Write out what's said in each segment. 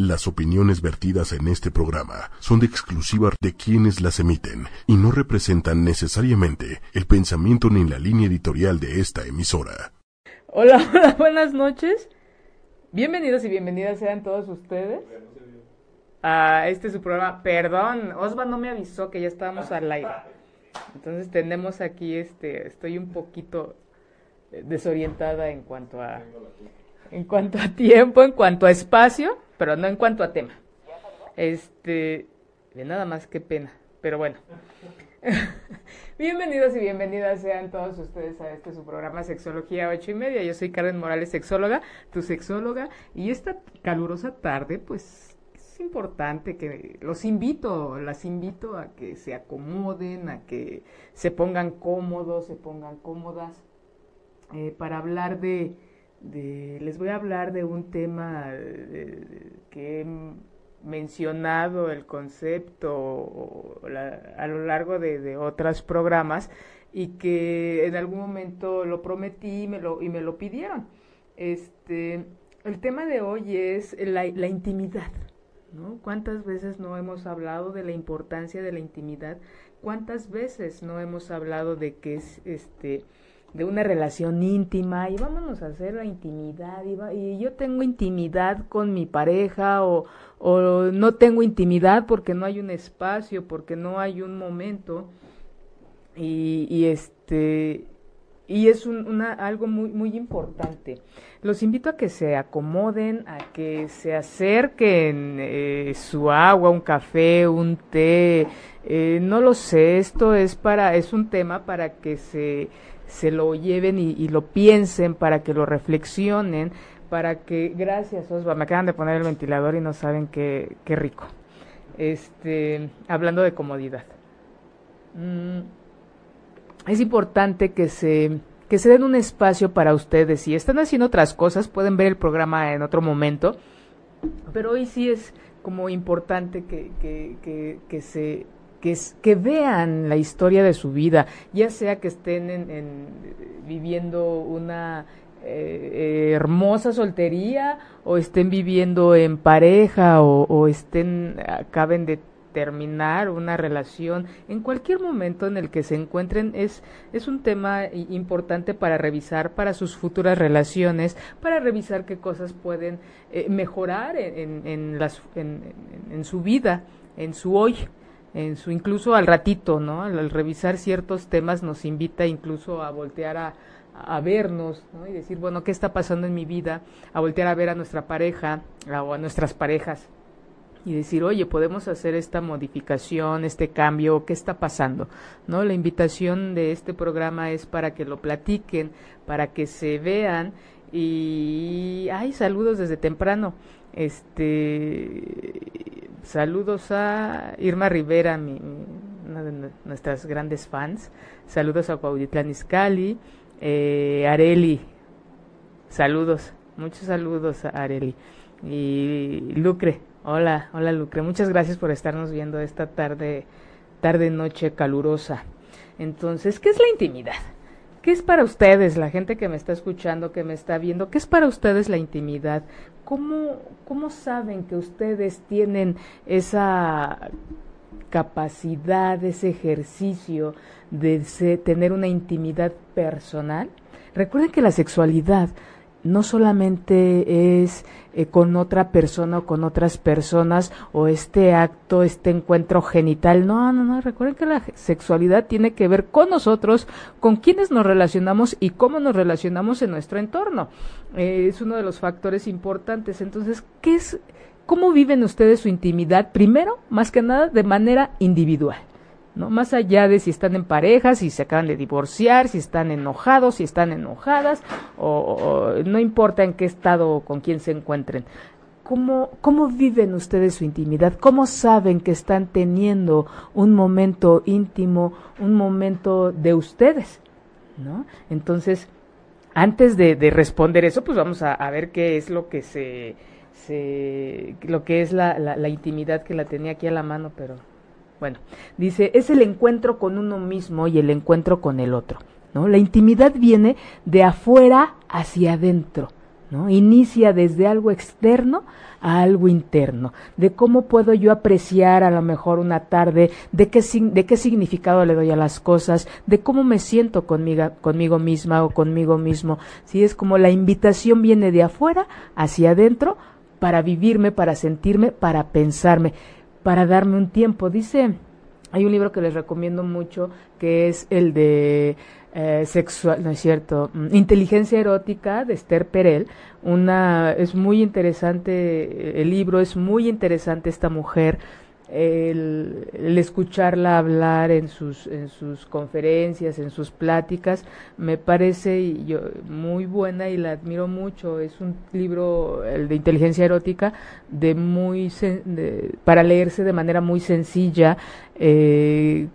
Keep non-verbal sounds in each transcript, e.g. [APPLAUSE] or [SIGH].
Las opiniones vertidas en este programa son de exclusiva de quienes las emiten y no representan necesariamente el pensamiento ni la línea editorial de esta emisora. Hola, [LAUGHS] hola, buenas noches. Bienvenidos y bienvenidas sean todos ustedes a este su programa. Perdón, Osva no me avisó que ya estábamos al aire. Entonces tenemos aquí este, estoy un poquito eh, desorientada en cuanto a en cuanto a tiempo, en cuanto a espacio pero no en cuanto a tema. Este, de nada más qué pena, pero bueno. [LAUGHS] Bienvenidos y bienvenidas sean todos ustedes a este su programa Sexología ocho y media. Yo soy Karen Morales, sexóloga, tu sexóloga, y esta calurosa tarde, pues es importante que los invito, las invito a que se acomoden, a que se pongan cómodos, se pongan cómodas, eh, para hablar de les voy a hablar de un tema que he mencionado el concepto a lo largo de, otros programas y que en algún momento lo prometí y me lo, y me lo pidieron. Este, el tema de hoy es la, la intimidad. ¿no? ¿Cuántas veces no hemos hablado de la importancia de la intimidad? ¿Cuántas veces no hemos hablado de que es este de una relación íntima y vámonos a hacer la intimidad y, yo tengo intimidad con mi pareja o, o, no tengo intimidad porque no hay un espacio, porque no hay un momento y, y este y es un, una, algo muy muy importante. Los invito a que se acomoden, a que se acerquen eh, su agua, un café, un té, eh, no lo sé. Esto es para es un tema para que se se lo lleven y, lo piensen, para que lo reflexionen, para que, gracias Osva, me acaban de poner el ventilador y no saben qué, qué rico. Este, hablando de comodidad. Mm, es importante que se, que se den un espacio para ustedes. Si están haciendo otras cosas, pueden ver el programa en otro momento. Pero hoy sí es como importante que, que, que, que se que, que vean la historia de su vida, ya sea que estén en, viviendo una eh, hermosa soltería o estén viviendo en pareja o, estén acaben de terminar una relación en cualquier momento en el que se encuentren es es un tema importante para revisar para sus futuras relaciones para revisar qué cosas pueden eh, mejorar en, en, las en, en su vida en su hoy en su incluso al ratito, ¿no? Al, revisar ciertos temas nos invita incluso a voltear a, vernos, ¿no? Y decir, bueno, ¿qué está pasando en mi vida? A voltear a ver a nuestra pareja o a nuestras parejas y decir, oye, podemos hacer esta modificación, este cambio, ¿qué está pasando? ¿No? La invitación de este programa es para que lo platiquen, para que se vean y hay saludos desde temprano. Este Saludos a Irma Rivera, mi, una de nuestras grandes fans. Saludos a Cuauhtitlán Izcalli. Eh, Areli, saludos, muchos saludos a Areli. Y Lucre, hola, hola Lucre, muchas gracias por estarnos viendo esta tarde, tarde, noche calurosa. Entonces, ¿qué es la intimidad? ¿Qué es para ustedes, la gente que me está escuchando, que me está viendo? ¿Qué es para ustedes la intimidad? ¿Cómo, cómo saben que ustedes tienen esa capacidad, ese ejercicio de tener una intimidad personal? Recuerden que la sexualidad no solamente es eh, con otra persona o con otras personas o este acto, este encuentro genital. No, no, no. Recuerden que la sexualidad tiene que ver con nosotros, con quienes nos relacionamos y cómo nos relacionamos en nuestro entorno. Eh, es uno de los factores importantes. Entonces, ¿qué es, cómo viven ustedes su intimidad? Primero, más que nada, de manera individual. ¿No? Más allá de si están en pareja, si se acaban de divorciar, si están enojados, si están enojadas, o, no importa en qué estado o con quién se encuentren. ¿Cómo, ¿Cómo viven ustedes su intimidad? ¿Cómo saben que están teniendo un momento íntimo, un momento de ustedes? ¿No? Entonces, antes de, responder eso, pues vamos a, ver qué es lo que se, se lo que es la, la intimidad que la tenía aquí a la mano, pero bueno, dice, es el encuentro con uno mismo y el encuentro con el otro. ¿no? La intimidad viene de afuera hacia adentro. ¿no? Inicia desde algo externo a algo interno, de cómo puedo yo apreciar a lo mejor una tarde, de qué, de qué significado le doy a las cosas, de cómo me siento conmigo, conmigo misma o conmigo mismo. Si es como la invitación viene de afuera hacia adentro para vivirme, para sentirme, para pensarme, para darme un tiempo. Dice, hay un libro que les recomiendo mucho que es el de eh, sexual, no es cierto, mm, Inteligencia erótica de Esther Perel. Una, es muy interesante el libro, es muy interesante esta mujer. El, escucharla hablar en sus, en sus conferencias, en sus pláticas, me parece muy buena y la admiro mucho. Es un libro, el de inteligencia erótica, de muy para leerse de manera muy sencilla, eh,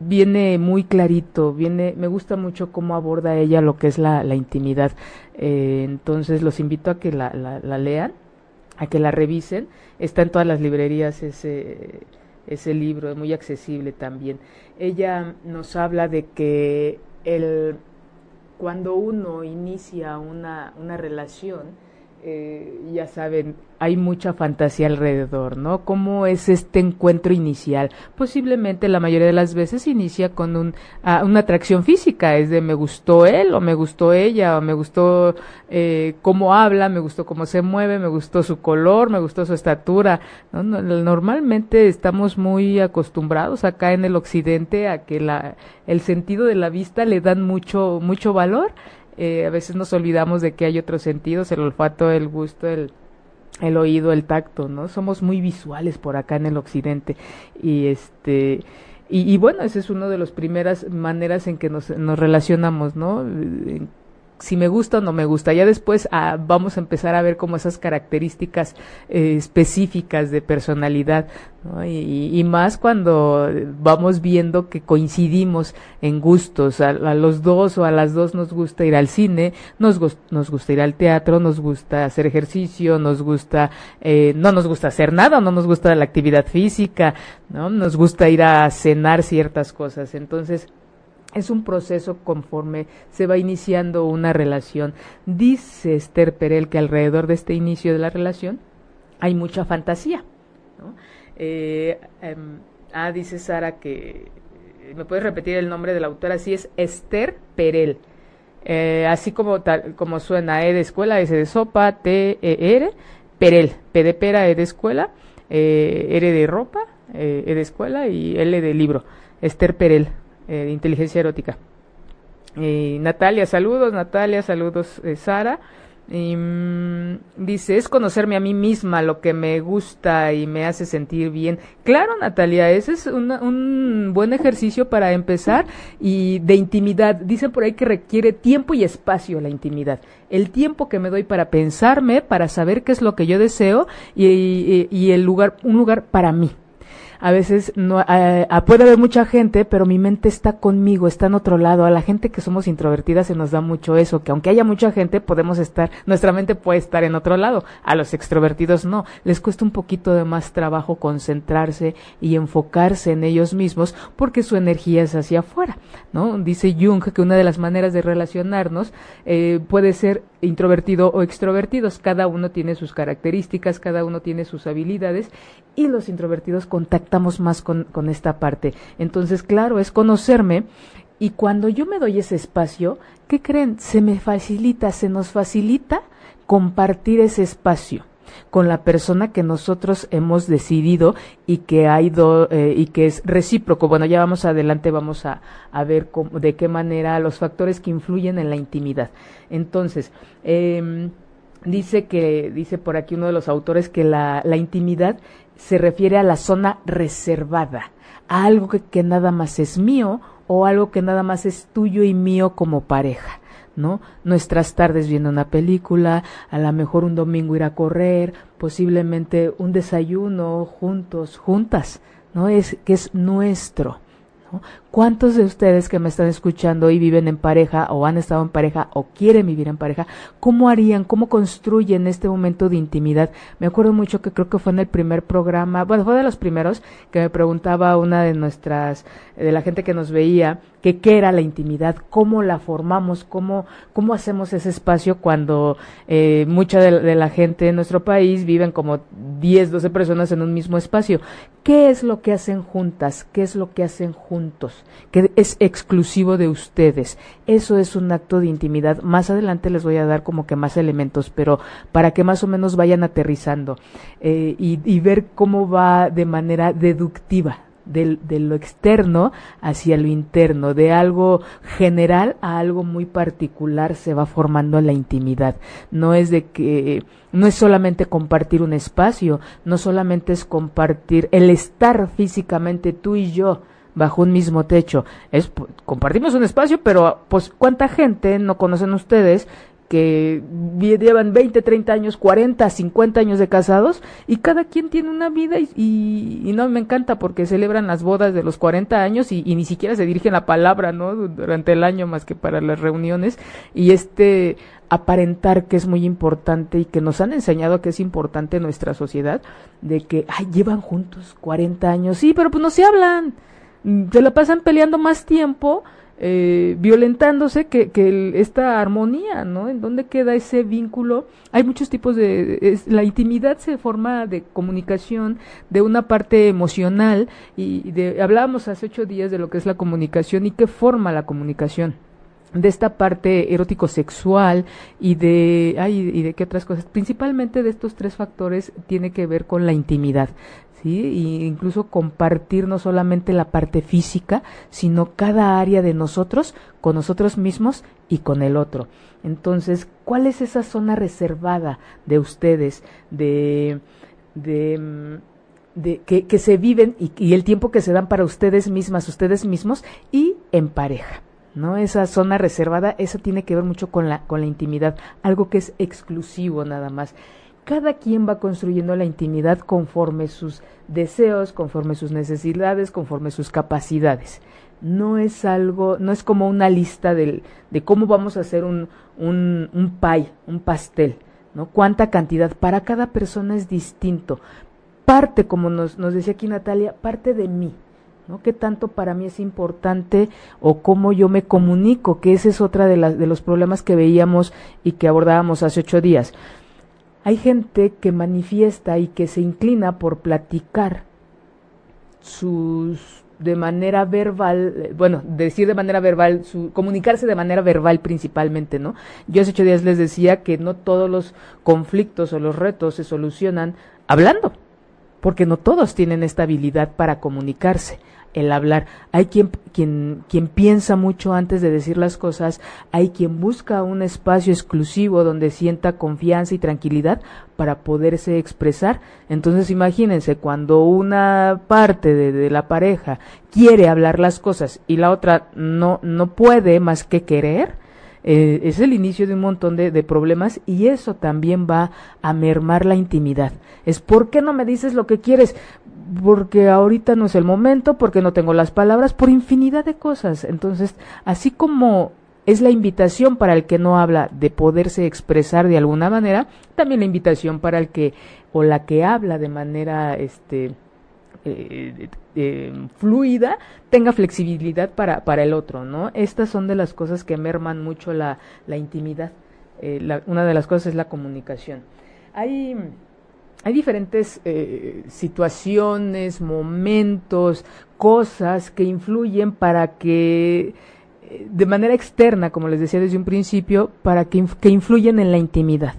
viene muy clarito, viene, me gusta mucho cómo aborda ella lo que es la, la intimidad. Eh, entonces los invito a que la, la, lean, a que la revisen. Está en todas las librerías ese, ese libro, es muy accesible también. Ella nos habla de que el, cuando uno inicia una, una relación, eh, ya saben, hay mucha fantasía alrededor, ¿no? ¿Cómo es este encuentro inicial? Posiblemente la mayoría de las veces inicia con un, ah, una atracción física, es de me gustó él o me gustó ella o me gustó eh, cómo habla, me gustó cómo se mueve, me gustó su color, me gustó su estatura. ¿no? Normalmente estamos muy acostumbrados acá en el occidente a que la, el sentido de la vista le dan mucho, mucho valor eh, a veces nos olvidamos de que hay otros sentidos, el olfato, el gusto, el, el oído, el tacto, ¿no? Somos muy visuales por acá en el occidente y este y, bueno, esa es una de las primeras maneras en que nos, nos relacionamos, ¿no? Si me gusta o no me gusta. Ya después ah, vamos a empezar a ver como esas características eh, específicas de personalidad, y, más cuando vamos viendo que coincidimos en gustos. A, los dos o a las dos nos gusta ir al cine, nos, nos gusta ir al teatro, nos gusta hacer ejercicio, nos gusta, eh, no nos gusta hacer nada, no nos gusta la actividad física, ¿no? Nos gusta ir a cenar ciertas cosas. Entonces, es un proceso conforme se va iniciando una relación. Dice Esther Perel que alrededor de este inicio de la relación hay mucha fantasía. Eh, em, ah, dice Sara que... ¿Me puedes repetir el nombre de la autora? Sí, es Esther Perel. Eh, así como, tal, como suena E de escuela, S de sopa, T, E, R, Perel. P de pera, E de escuela, eh, R de ropa, E de escuela y L de libro. Esther Perel. Eh, de inteligencia erótica. Natalia, saludos, Natalia, saludos, eh, Sara. Y, mm, dice, es conocerme a mí misma lo que me gusta y me hace sentir bien. Claro, Natalia, ese es un buen ejercicio para empezar y de intimidad. Dicen por ahí que requiere tiempo y espacio la intimidad. El tiempo que me doy para pensarme, para saber qué es lo que yo deseo y, y el lugar, un lugar para mí a veces no eh, puede haber mucha gente, pero mi mente está conmigo, está en otro lado. A la gente que somos introvertidas se nos da mucho eso, que aunque haya mucha gente, podemos estar, nuestra mente puede estar en otro lado. A los extrovertidos no, les cuesta un poquito de más trabajo concentrarse y enfocarse en ellos mismos porque su energía es hacia afuera, ¿no? Dice Jung que una de las maneras de relacionarnos eh, puede ser introvertido o extrovertidos. Cada uno tiene sus características, cada uno tiene sus habilidades y los introvertidos contactamos más con, con esta parte. Entonces, claro, es conocerme y cuando yo me doy ese espacio, ¿qué creen? Se me facilita, se nos facilita compartir ese espacio con la persona que nosotros hemos decidido y que ha ido eh, y que es recíproco. Bueno, ya vamos adelante, vamos a, a ver cómo, de qué manera los factores que influyen en la intimidad. Entonces, eh, dice que, dice por aquí uno de los autores que la, la intimidad se refiere a la zona reservada, a algo que, que nada más es mío o algo que nada más es tuyo y mío como pareja. ¿No? Nuestras tardes viendo una película, a lo mejor un domingo ir a correr, posiblemente un desayuno juntos, juntas, ¿no? Es que es nuestro. ¿Cuántos de ustedes que me están escuchando y viven en pareja o han estado en pareja o quieren vivir en pareja, cómo harían, cómo construyen este momento de intimidad? Me acuerdo mucho que creo que fue en el primer programa, bueno, fue de los primeros que me preguntaba una de nuestras, de la gente que nos veía, que qué era la intimidad, cómo la formamos, cómo, cómo hacemos ese espacio cuando eh, mucha de, la gente en nuestro país viven como 10, 12 personas en un mismo espacio. ¿Qué es lo que hacen juntas? ¿Qué es lo que hacen juntos? Que es exclusivo de ustedes. Eso es un acto de intimidad. Más adelante les voy a dar como que más elementos, pero para que más o menos vayan aterrizando eh, y, ver cómo va de manera deductiva de lo externo hacia lo interno, de algo general a algo muy particular se va formando la intimidad. No es de que, no es solamente compartir un espacio, no solamente es compartir el estar físicamente tú y yo, bajo un mismo techo. Es compartimos un espacio, pero pues cuánta gente no conocen ustedes que llevan 20, 30 años, 40, 50 años de casados y cada quien tiene una vida y, no me encanta porque celebran las bodas de los 40 años y, ni siquiera se dirigen la palabra, ¿no? Durante el año más que para las reuniones y este aparentar que es muy importante y que nos han enseñado que es importante nuestra sociedad de que, ay, llevan juntos 40 años, sí, pero pues no se hablan, se la pasan peleando más tiempo eh, violentándose que, que esta armonía, ¿no? ¿En dónde queda ese vínculo? Hay muchos tipos de... la intimidad se forma de comunicación, de una parte emocional, y de, hablábamos hace ocho días de lo que es la comunicación y qué forma la comunicación de esta parte erótico sexual y de ay, y de qué otras cosas principalmente de estos tres factores tiene que ver con la intimidad ¿sí? Incluso compartir no solamente la parte física, sino cada área de nosotros con nosotros mismos y con el otro. Entonces, ¿cuál es esa zona reservada de ustedes, de, de, mm, de que, que, se viven y, y el tiempo que se dan para ustedes mismas, ustedes mismos y en pareja? ¿no? Esa zona reservada, eso tiene que ver mucho con la, con la intimidad, algo que es exclusivo nada más cada quien va construyendo la intimidad conforme sus deseos, conforme sus necesidades, conforme sus capacidades. No es algo, no es como una lista de, de cómo vamos a hacer un, un, un pie, un pastel, ¿no? Cuánta cantidad. Para cada persona es distinto. Parte, como nos, nos decía aquí Natalia, parte de mí, ¿no? ¿Qué tanto para mí es importante o cómo yo me comunico? Que ese es otra de, las, de los problemas que veíamos y que abordábamos hace ocho días. Hay gente que manifiesta y que se inclina por platicar sus de manera verbal, bueno, decir de manera verbal, su, comunicarse de manera verbal principalmente, ¿no? Yo hace ocho días les decía que no todos los conflictos o los retos se solucionan hablando, porque no todos tienen esta habilidad para comunicarse el hablar. Hay quien, quien, quien piensa mucho antes de decir las cosas, hay quien busca un espacio exclusivo donde sienta confianza y tranquilidad para poderse expresar. Entonces imagínense, cuando una parte de, la pareja quiere hablar las cosas y la otra no, no puede más que querer, eh, es el inicio de un montón de, de, problemas y eso también va a mermar la intimidad. Es ¿por qué no me dices lo que quieres? Porque ahorita no es el momento, porque no tengo las palabras, por infinidad de cosas. Entonces, así como es la invitación para el que no habla de poderse expresar de alguna manera, también la invitación para el que o la que habla de manera este eh, eh, fluida tenga flexibilidad para, para el otro, ¿no? Estas son de las cosas que merman mucho la, la intimidad. Eh, la, una de las cosas es la comunicación. Hay hay diferentes eh, situaciones, momentos, cosas que influyen para que, eh, de manera externa, como les decía desde un principio, para que, que influyen en la intimidad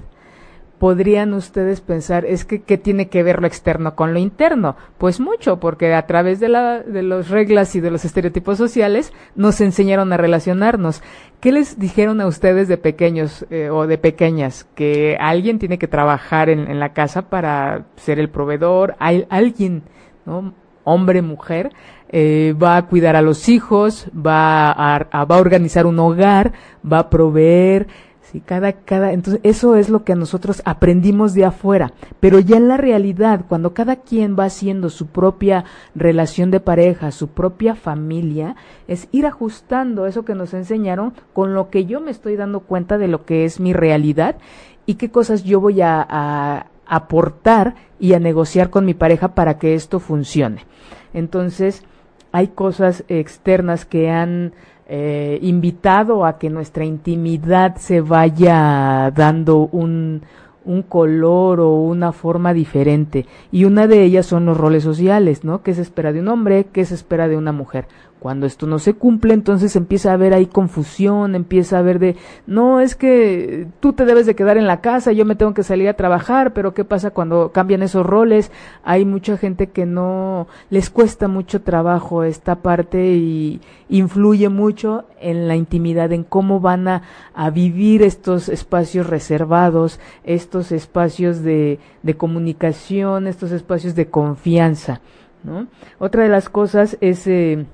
podrían ustedes pensar, es que ¿qué tiene que ver lo externo con lo interno? Pues mucho, porque a través de, la, de las reglas y de los estereotipos sociales nos enseñaron a relacionarnos. ¿Qué les dijeron a ustedes de pequeños eh, o de pequeñas? Que alguien tiene que trabajar en, la casa para ser el proveedor, hay, alguien, ¿no? hombre, mujer, eh, va a cuidar a los hijos, va a, va a organizar un hogar, va a proveer, Sí, cada, cada, entonces eso es lo que nosotros aprendimos de afuera, pero ya en la realidad, cuando cada quien va haciendo su propia relación de pareja, su propia familia, es ir ajustando eso que nos enseñaron con lo que yo me estoy dando cuenta de lo que es mi realidad y qué cosas yo voy a, a aportar y a negociar con mi pareja para que esto funcione. Entonces, hay cosas externas que han eh, invitado a que nuestra intimidad se vaya dando un, un color o una forma diferente. Y una de ellas son los roles sociales, ¿no? ¿Qué se espera de un hombre? ¿Qué se espera de una mujer? Cuando esto no se cumple, entonces empieza a haber ahí confusión, empieza a haber de, no, es que tú te debes de quedar en la casa, yo me tengo que salir a trabajar, pero ¿qué pasa cuando cambian esos roles? Hay mucha gente que no les cuesta mucho trabajo esta parte y influye mucho en la intimidad, en cómo van a, a vivir estos espacios reservados, estos espacios de, de comunicación, estos espacios de confianza. ¿no? Otra de las cosas es eh,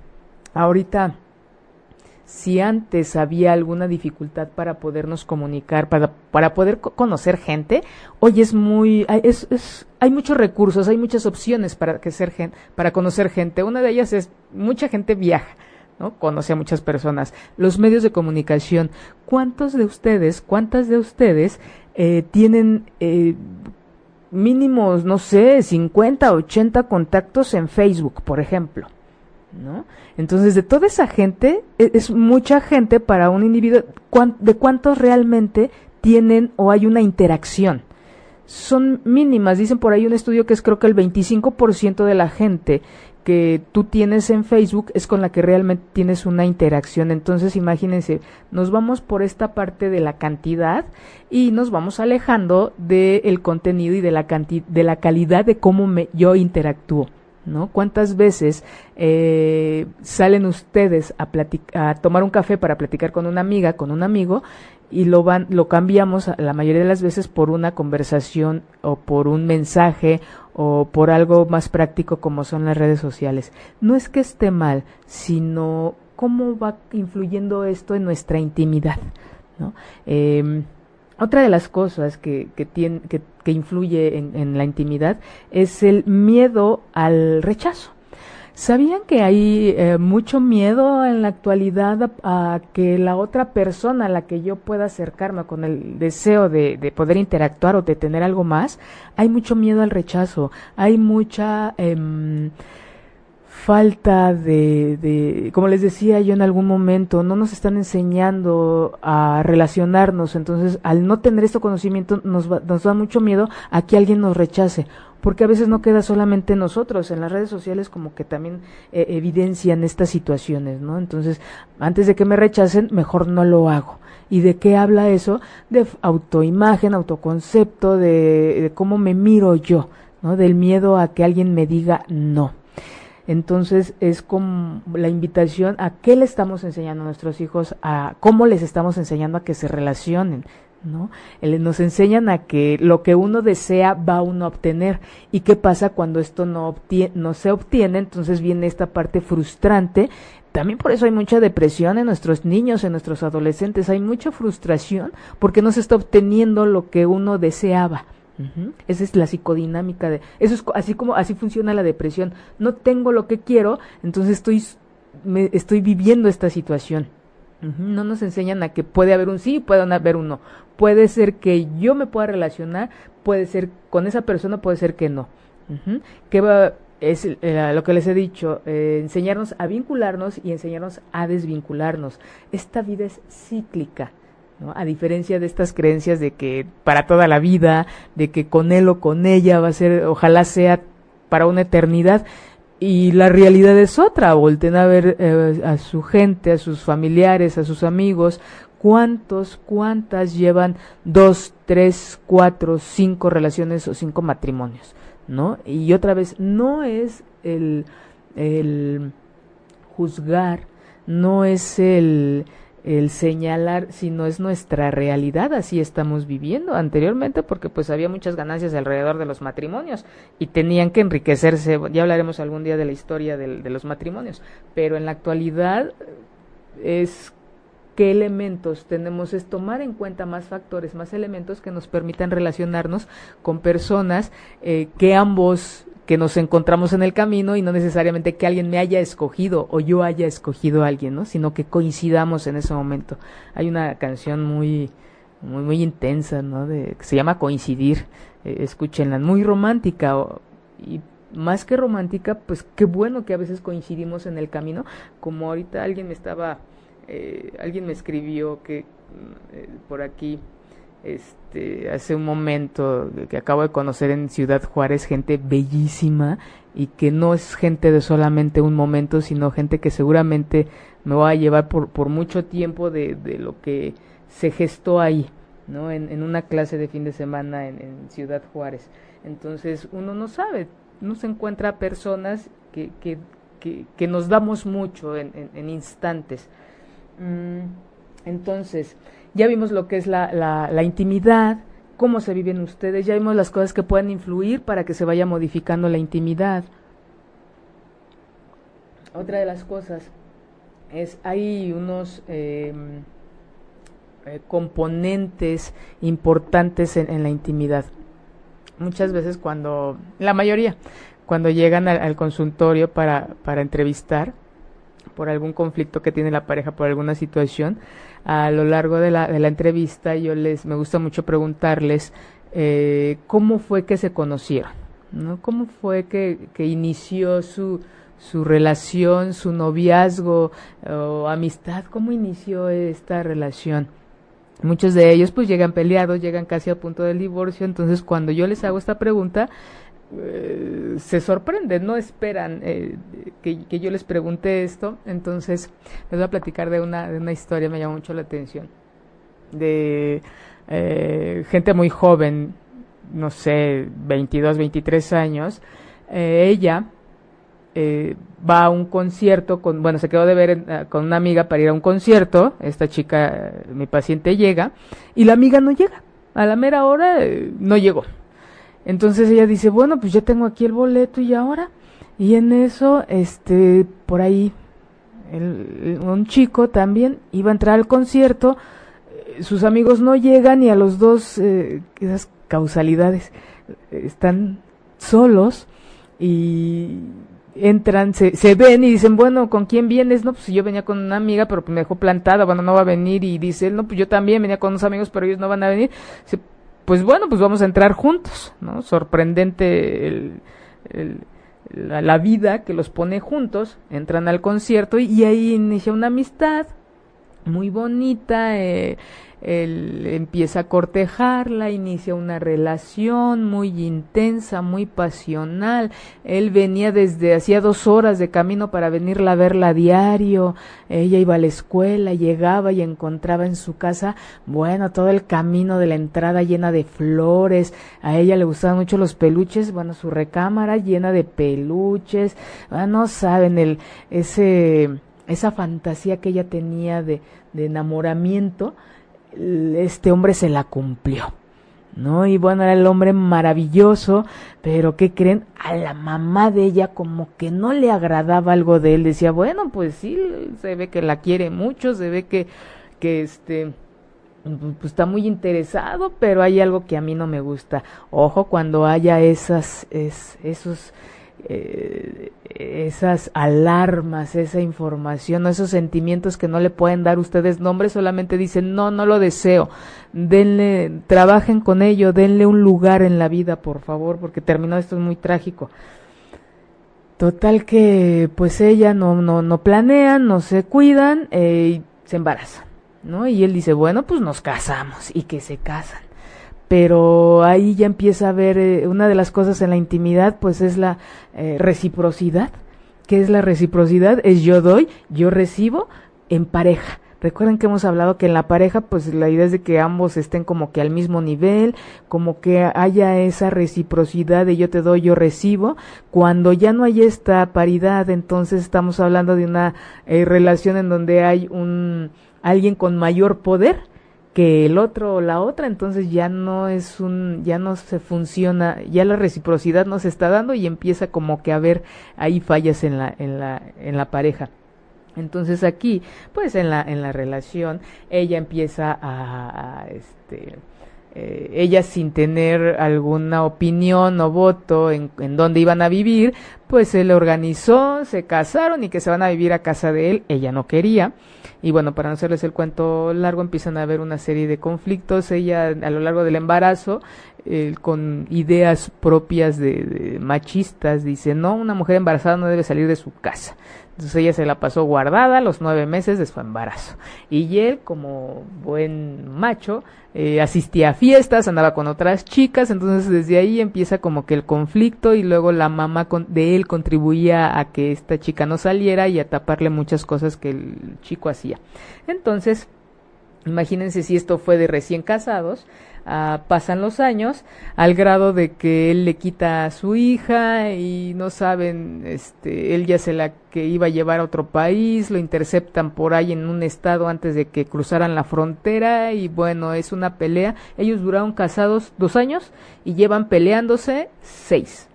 Ahorita, si antes había alguna dificultad para podernos comunicar, para, para poder conocer gente, hoy es muy, es, es, hay muchos recursos, hay muchas opciones para, que ser para conocer gente. Una de ellas es, mucha gente viaja. ¿no? Conoce a muchas personas. Los medios de comunicación. ¿Cuántos de ustedes, cuántas de ustedes eh, tienen eh, mínimos, no sé, 50, 80 contactos en Facebook, por ejemplo? ¿No? Entonces, de toda esa gente, e, es, mucha gente para un individuo, ¿de cuántos realmente tienen o hay una interacción? Son mínimas, dicen por ahí un estudio que es creo que el 25% de la gente que tú tienes en Facebook es con la que realmente tienes una interacción. Entonces, imagínense, nos vamos por esta parte de la cantidad y nos vamos alejando del contenido y de la, de la calidad de cómo me, yo interactúo. ¿No? ¿Cuántas veces eh, salen ustedes a, tomar un café para platicar con una amiga, con un amigo, y lo, van, lo cambiamos la mayoría de las veces por una conversación o por un mensaje o por algo más práctico como son las redes sociales? No es que esté mal, sino cómo va influyendo esto en nuestra intimidad, ¿no? Eh, otra de las cosas que, que, tiene, que, que influye en, en, la intimidad es el miedo al rechazo. ¿Sabían que hay eh, mucho miedo en la actualidad a, que la otra persona a la que yo pueda acercarme con el deseo de, de, poder interactuar o de tener algo más? Hay mucho miedo al rechazo, hay mucha... Eh, falta de, de, como les decía yo en algún momento, no nos están enseñando a relacionarnos, entonces al no tener este conocimiento nos, va, nos da mucho miedo a que alguien nos rechace, porque a veces no queda solamente nosotros, en las redes sociales como que también eh, evidencian estas situaciones, ¿no? Entonces, antes de que me rechacen, mejor no lo hago. ¿Y de qué habla eso? De autoimagen, autoconcepto, de, de cómo me miro yo, ¿no? Del miedo a que alguien me diga no. Entonces es como la invitación a qué le estamos enseñando a nuestros hijos, a cómo les estamos enseñando a que se relacionen, ¿no? Nos enseñan a que lo que uno desea va uno a obtener. ¿Y qué pasa cuando esto no, obtiene, no se obtiene? Entonces viene esta parte frustrante. También por eso hay mucha depresión en nuestros niños, en nuestros adolescentes. Hay mucha frustración porque no se está obteniendo lo que uno deseaba. Esa es la psicodinámica de eso es así como así funciona la depresión. No tengo lo que quiero, entonces estoy me, estoy viviendo esta situación. No nos enseñan a que puede haber un sí, puede haber un no. Puede ser que yo me pueda relacionar, puede ser con esa persona, puede ser que no. Que va es lo que les he dicho, eh, enseñarnos a vincularnos y enseñarnos a desvincularnos. Esta vida es cíclica. A diferencia de estas creencias de que para toda la vida, de que con él o con ella va a ser, ojalá sea para una eternidad, y la realidad es otra, volten a ver eh, a su gente, a sus familiares, a sus amigos, cuántos, cuántas llevan dos, tres, cuatro, cinco relaciones o cinco matrimonios, ¿no? Y otra vez, no es el juzgar, no es el el señalar si no es nuestra realidad, así estamos viviendo anteriormente, porque pues había muchas ganancias alrededor de los matrimonios y tenían que enriquecerse, ya hablaremos algún día de la historia de, de los matrimonios, pero en la actualidad es qué elementos tenemos es tomar en cuenta más factores, más elementos que nos permitan relacionarnos con personas eh, que ambos que nos encontramos en el camino y no necesariamente que alguien me haya escogido o yo haya escogido a alguien, ¿no? sino que coincidamos en ese momento. Hay una canción muy muy muy intensa, ¿no? De, que se llama Coincidir. Eh, escúchenla, muy romántica y más que romántica, pues qué bueno que a veces coincidimos en el camino, como ahorita alguien me estaba eh, alguien me escribió que eh, por aquí este, hace un momento que acabo de conocer en Ciudad Juárez gente bellísima y que no es gente de solamente un momento, sino gente que seguramente me va a llevar por, mucho tiempo de, lo que se gestó ahí, ¿no? En, una clase de fin de semana en, Ciudad Juárez. Entonces uno no sabe, no se encuentra personas que nos damos mucho en, en instantes. Mm, entonces, ya vimos lo que es la, la, la, intimidad, cómo se viven ustedes, ya vimos las cosas que pueden influir para que se vaya modificando la intimidad. Otra de las cosas es, hay unos eh, eh, componentes importantes en, en, la intimidad. Muchas veces cuando, la mayoría, cuando llegan al, al consultorio para, para entrevistar, por algún conflicto que tiene la pareja, por alguna situación, a lo largo de la, de la entrevista yo les, me gusta mucho preguntarles eh, cómo fue que se conocieron, ¿no? ¿Cómo fue que, que inició su, su relación, su noviazgo o amistad? ¿Cómo inició esta relación? Muchos de ellos pues llegan peleados, llegan casi a punto del divorcio, entonces cuando yo les hago esta pregunta, eh, se sorprenden, no esperan eh, que, que, yo les pregunte esto. Entonces, les voy a platicar de una, de una historia, me llamó mucho la atención, de eh, gente muy joven, no sé, 22, 23 años. ella va a un concierto, con, bueno, se quedó de ver en, con una amiga para ir a un concierto. Esta chica, mi paciente, llega y la amiga no llega. A la mera hora no llegó. Entonces ella dice, bueno, pues ya tengo aquí el boleto y ahora. Y en eso, este, por ahí, un chico también iba a entrar al concierto, sus amigos no llegan y a los dos, eh, esas causalidades, están solos y entran, se, se ven y dicen, bueno, ¿con quién vienes? No, pues yo venía con una amiga, pero me dejó plantada, bueno, no va a venir. Y dice él, no, pues yo también venía con unos amigos, pero ellos no van a venir. Dice, pues bueno, pues vamos a entrar juntos, ¿no? Sorprendente el, la, la, vida que los pone juntos, entran al concierto y, y ahí inicia una amistad muy bonita, eh, él empieza a cortejarla, inicia una relación muy intensa, muy pasional. Él venía desde hacía dos horas de camino para venirla a verla a diario. Ella iba a la escuela, llegaba y encontraba en su casa, bueno, todo el camino de la entrada llena de flores. A ella le gustaban mucho los peluches, bueno, su recámara llena de peluches. Ah, no saben el ese esa fantasía que ella tenía de, de enamoramiento este hombre se la cumplió. ¿no? Y bueno, era el hombre maravilloso, pero ¿qué creen? A la mamá de ella como que no le agradaba algo de él, decía, bueno, pues sí, se ve que la quiere mucho, se ve que, que este, pues está muy interesado, pero hay algo que a mí no me gusta. Ojo cuando haya esas, es, esos, eh, esas alarmas, esa información, esos sentimientos que no le pueden dar ustedes nombre, solamente dicen, no, no lo deseo, denle, trabajen con ello, denle un lugar en la vida, por favor, porque terminó esto es muy trágico. Total que, pues ella no, no, no planean, no se cuidan, eh, y se embarazan, ¿no? Y él dice, bueno, pues nos casamos, y que se casan pero ahí ya empieza a ver eh, una de las cosas en la intimidad, pues es la eh, reciprocidad. ¿Qué es la reciprocidad? Es yo doy, yo recibo en pareja. Recuerden que hemos hablado que en la pareja, pues la idea es de que ambos estén como que al mismo nivel, como que haya esa reciprocidad de yo te doy, yo recibo. Cuando ya no hay esta paridad, entonces estamos hablando de una eh, relación en donde hay un alguien con mayor poder que el otro o la otra, entonces ya no es un, ya no se funciona, ya la reciprocidad no se está dando y empieza como que a haber ahí fallas en la, en la, en la pareja. Entonces aquí, pues en la, en la relación, ella empieza a, este, eh, ella sin tener alguna opinión o voto en, dónde iban a vivir, pues le organizó, se casaron y que se van a vivir a casa de él, ella no quería. Y bueno, para no hacerles el cuento largo, empiezan a haber una serie de conflictos. Ella a lo largo del embarazo, con ideas propias de, machistas, dice, no, una mujer embarazada no debe salir de su casa. Entonces ella se la pasó guardada los nueve meses de su embarazo. Y él, como buen macho, eh, asistía a fiestas, andaba con otras chicas, entonces desde ahí empieza como que el conflicto y luego la mamá de él contribuía a que esta chica no saliera y a taparle muchas cosas que el chico hacía. Entonces, imagínense si esto fue de recién casados, Ah, pasan los años al grado de que él le quita a su hija y no saben, este, él ya se la que iba a llevar a otro país, lo interceptan por ahí en un estado antes de que cruzaran la frontera y bueno, es una pelea. Ellos duraron casados dos años y llevan peleándose seis.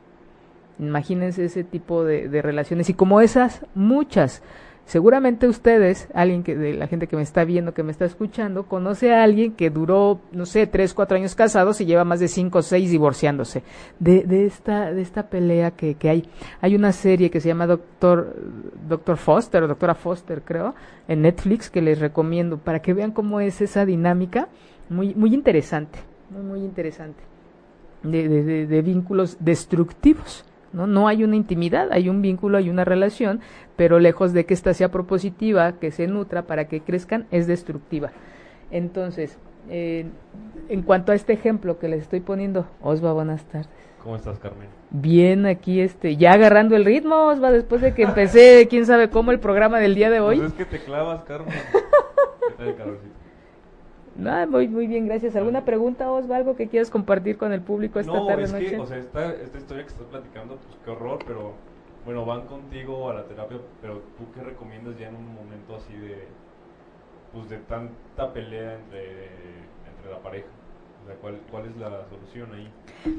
Imagínense ese tipo de, de relaciones y como esas, muchas. Seguramente ustedes, alguien que de la gente que me está viendo, que me está escuchando, conoce a alguien que duró, no sé, tres, cuatro años casados y lleva más de cinco o seis divorciándose. De, de esta, de esta pelea que, que hay. Hay una serie que se llama Doctor, Doctor Foster, o Doctora Foster, creo, en Netflix, que les recomiendo para que vean cómo es esa dinámica. Muy, muy interesante, muy, muy interesante. de, de, de vínculos destructivos ¿no? No hay una intimidad, hay un vínculo, hay una relación, pero lejos de que ésta sea propositiva, que se nutra para que crezcan, es destructiva. Entonces, eh, en cuanto a este ejemplo que les estoy poniendo, Osva, buenas tardes. ¿Cómo estás, Carmen? Bien, aquí este, ya agarrando el ritmo, Osva, después de que empecé, quién sabe cómo, el programa del día de hoy. Pues es que te clavas, Carmen. [LAUGHS] ¿Qué tal, no, muy, muy bien, gracias. ¿Alguna pregunta, Osva, algo que quieras compartir con el público esta tarde es noche? Que, o sea, esta, esta historia que estás platicando, pues qué horror, pero bueno, van contigo a la terapia, pero tú qué recomiendas ya en un momento así de, pues de tanta pelea entre, entre la pareja? ¿Cuál, ¿cuál, es la solución ahí?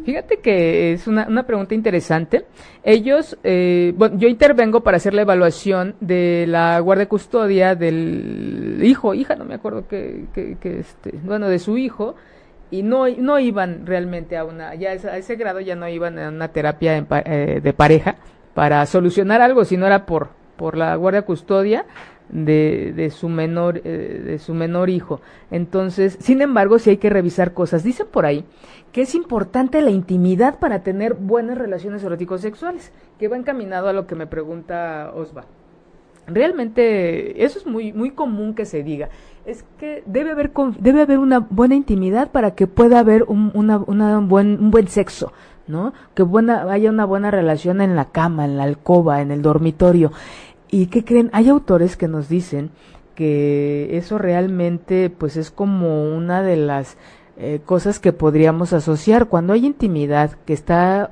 Fíjate que es una, una pregunta interesante. Ellos, eh, bueno, yo intervengo para hacer la evaluación de la guardia custodia del hijo, hija, no me acuerdo que, que, este, bueno, de su hijo, y no, no iban realmente a una, ya a ese grado ya no iban a una terapia eh, de pareja para solucionar algo, sino era por, por la guardia custodia de, de, su menor eh, de su menor hijo. Entonces, sin embargo, sí hay que revisar cosas. Dicen por ahí que es importante la intimidad para tener buenas relaciones eróticos sexuales, que va encaminado a lo que me pregunta Osva. Realmente eso es muy muy común que se diga. Es que debe haber debe haber una buena intimidad para que pueda haber un, una, una buen un buen sexo, ¿no? Que buena haya una buena relación en la cama, en la alcoba, en el dormitorio. ¿Y qué creen? Hay autores que nos dicen que eso realmente pues es como una de las eh, cosas que podríamos asociar cuando hay intimidad que está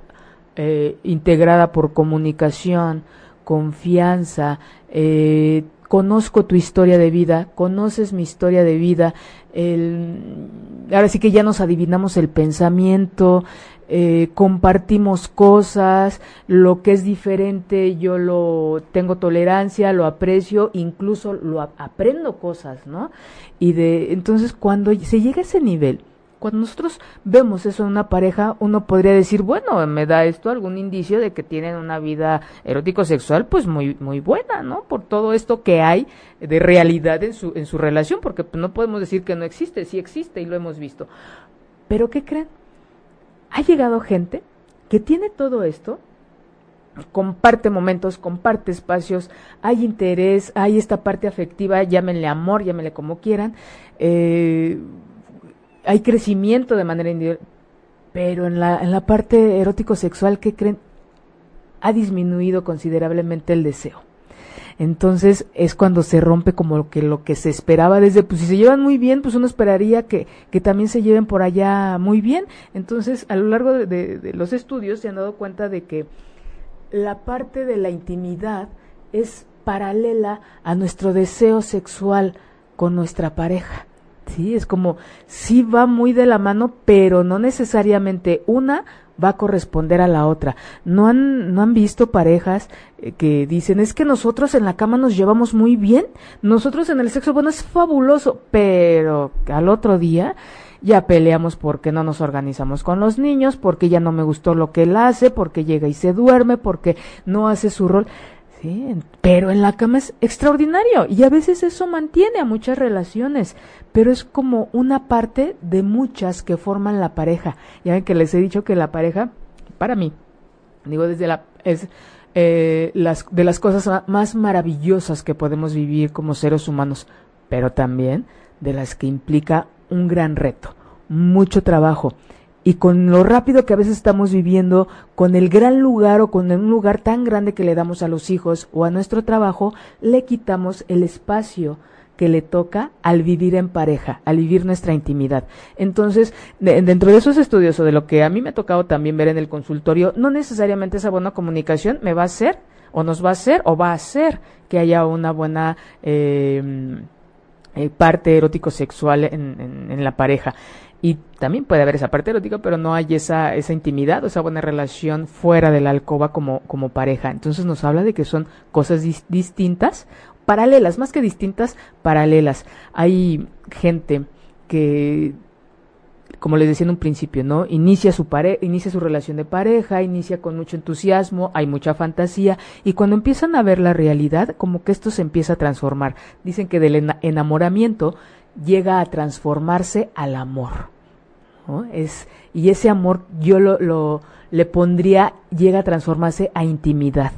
eh, integrada por comunicación, confianza, eh, conozco tu historia de vida, conoces mi historia de vida, el, ahora sí que ya nos adivinamos el pensamiento, eh, compartimos cosas, lo que es diferente yo lo tengo tolerancia, lo aprecio, incluso lo aprendo cosas, ¿no? Y de entonces cuando se llega a ese nivel, cuando nosotros vemos eso en una pareja, uno podría decir, bueno, me da esto algún indicio de que tienen una vida erótico sexual pues muy muy buena, ¿no? Por todo esto que hay de realidad en su en su relación, porque no podemos decir que no existe, sí existe y lo hemos visto. Pero ¿qué creen? Ha llegado gente que tiene todo esto, comparte momentos, comparte espacios, hay interés, hay esta parte afectiva, llámenle amor, llámenle como quieran, eh, hay crecimiento de manera individual, pero en la, en la parte erótico-sexual, ¿qué creen? Ha disminuido considerablemente el deseo. Entonces es cuando se rompe como que lo que se esperaba desde, pues si se llevan muy bien, pues uno esperaría que, que también se lleven por allá muy bien. Entonces a lo largo de, los estudios se han dado cuenta de que la parte de la intimidad es paralela a nuestro deseo sexual con nuestra pareja. Sí, es como, sí va muy de la mano, pero no necesariamente una va a corresponder a la otra. ¿No han, no han visto parejas eh, que dicen, es que nosotros en la cama nos llevamos muy bien, nosotros en el sexo, bueno, es fabuloso, pero al otro día ya peleamos porque no nos organizamos con los niños, porque ya no me gustó lo que él hace, porque llega y se duerme, porque no hace su rol. Sí, pero en la cama es extraordinario y a veces eso mantiene a muchas relaciones, pero es como una parte de muchas que forman la pareja. Ya que les he dicho que la pareja, para mí, digo desde la es eh, las de las cosas más maravillosas que podemos vivir como seres humanos, pero también de las que implica un gran reto, mucho trabajo y con lo rápido que a veces estamos viviendo, con el gran lugar o con un lugar tan grande que le damos a los hijos o a nuestro trabajo, le quitamos el espacio que le toca al vivir en pareja, al vivir nuestra intimidad. Entonces, dentro de esos estudios o de lo que a mí me ha tocado también ver en el consultorio, no necesariamente esa buena comunicación me va a hacer o nos va a hacer o va a hacer que haya una buena eh, eh, parte erótico sexual en, en la pareja. Y también puede haber esa parte erótica, pero no hay esa, esa intimidad o esa buena relación fuera de la alcoba como, como pareja. Entonces nos habla de que son cosas distintas, paralelas, más que distintas, paralelas. Hay gente que como les decía en un principio, ¿no? Inicia su pare inicia su relación de pareja, inicia con mucho entusiasmo, hay mucha fantasía y cuando empiezan a ver la realidad, como que esto se empieza a transformar. Dicen que del enamoramiento llega a transformarse al amor. Es, y ese amor yo lo, lo, le pondría, llega a transformarse a intimidad.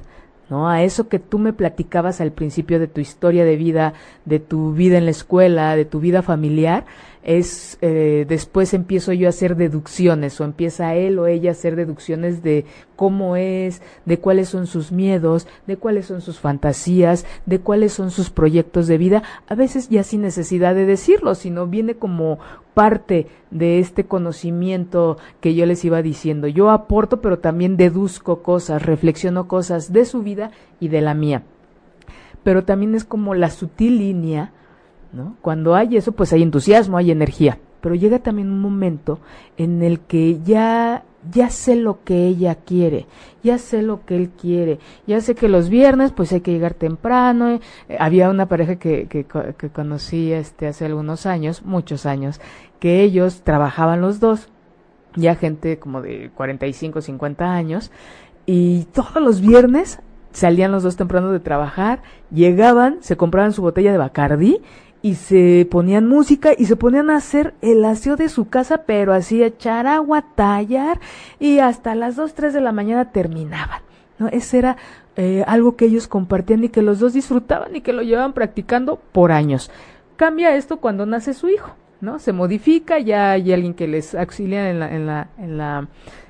¿no? A eso que tú me platicabas al principio de tu historia de vida, de tu vida en la escuela, de tu vida familiar, es eh, después empiezo yo a hacer deducciones o empieza él o ella a hacer deducciones de cómo es, de cuáles son sus miedos, de cuáles son sus fantasías, de cuáles son sus proyectos de vida, a veces ya sin necesidad de decirlo, sino viene como parte de este conocimiento que yo les iba diciendo. Yo aporto, pero también deduzco cosas, reflexiono cosas de su vida y de la mía. Pero también es como la sutil línea ¿no? Cuando hay eso, pues hay entusiasmo, hay energía. Pero llega también un momento en el que ya ya sé lo que ella quiere, ya sé lo que él quiere, ya sé que los viernes pues hay que llegar temprano. Eh, había una pareja que, que, conocí este, hace algunos años, muchos años, que ellos trabajaban los dos, ya gente como de 45, 50 años, y todos los viernes salían los dos temprano de trabajar, llegaban, se compraban su botella de Bacardí y se ponían música y se ponían a hacer el aseo de su casa, pero así echar agua, tallar y hasta las 2, 3 de la mañana terminaban. ¿no? Ese era eh, algo que ellos compartían y que los dos disfrutaban y que lo llevaban practicando por años. Cambia esto cuando nace su hijo, ¿no? Se modifica, ya hay alguien que les auxilia en, la, en, la, en, la,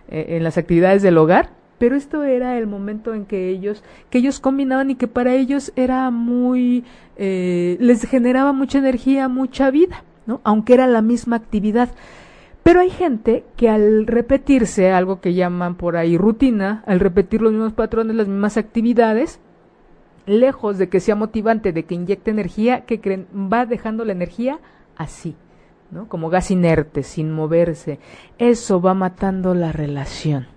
eh, en las actividades del hogar pero esto era el momento en que ellos, que ellos combinaban y que para ellos era muy, eh, les generaba mucha energía, mucha vida, ¿no? Aunque era la misma actividad. Pero hay gente que al repetirse algo que llaman por ahí rutina, al repetir los mismos patrones, las mismas actividades, lejos de que sea motivante, de que inyecte energía, que creen, va dejando la energía así, ¿no? Como gas inerte, sin moverse. Eso va matando la relación.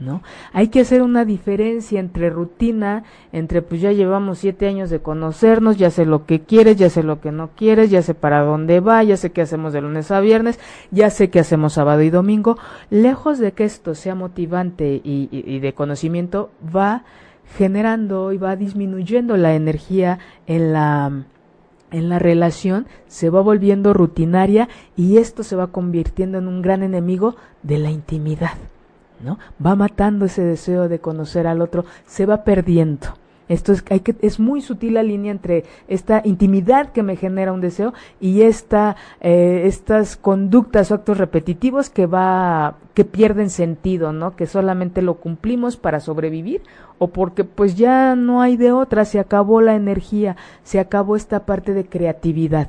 ¿No? Hay que hacer una diferencia entre rutina, entre pues ya llevamos siete años de conocernos, ya sé lo que quieres, ya sé lo que no quieres, ya sé para dónde va, ya sé qué hacemos de lunes a viernes, ya sé qué hacemos sábado y domingo. Lejos de que esto sea motivante y, y de conocimiento, va generando y va disminuyendo la energía en la en la relación se va volviendo rutinaria y esto se va convirtiendo en un gran enemigo de la intimidad. ¿No? Va matando ese deseo de conocer al otro, se va perdiendo. Esto es, hay que, es muy sutil la línea entre esta intimidad que me genera un deseo y esta, eh, estas conductas o actos repetitivos que va, que pierden sentido, ¿no? Que solamente lo cumplimos para sobrevivir o porque pues ya no hay de otra, se acabó la energía, se acabó esta parte de creatividad.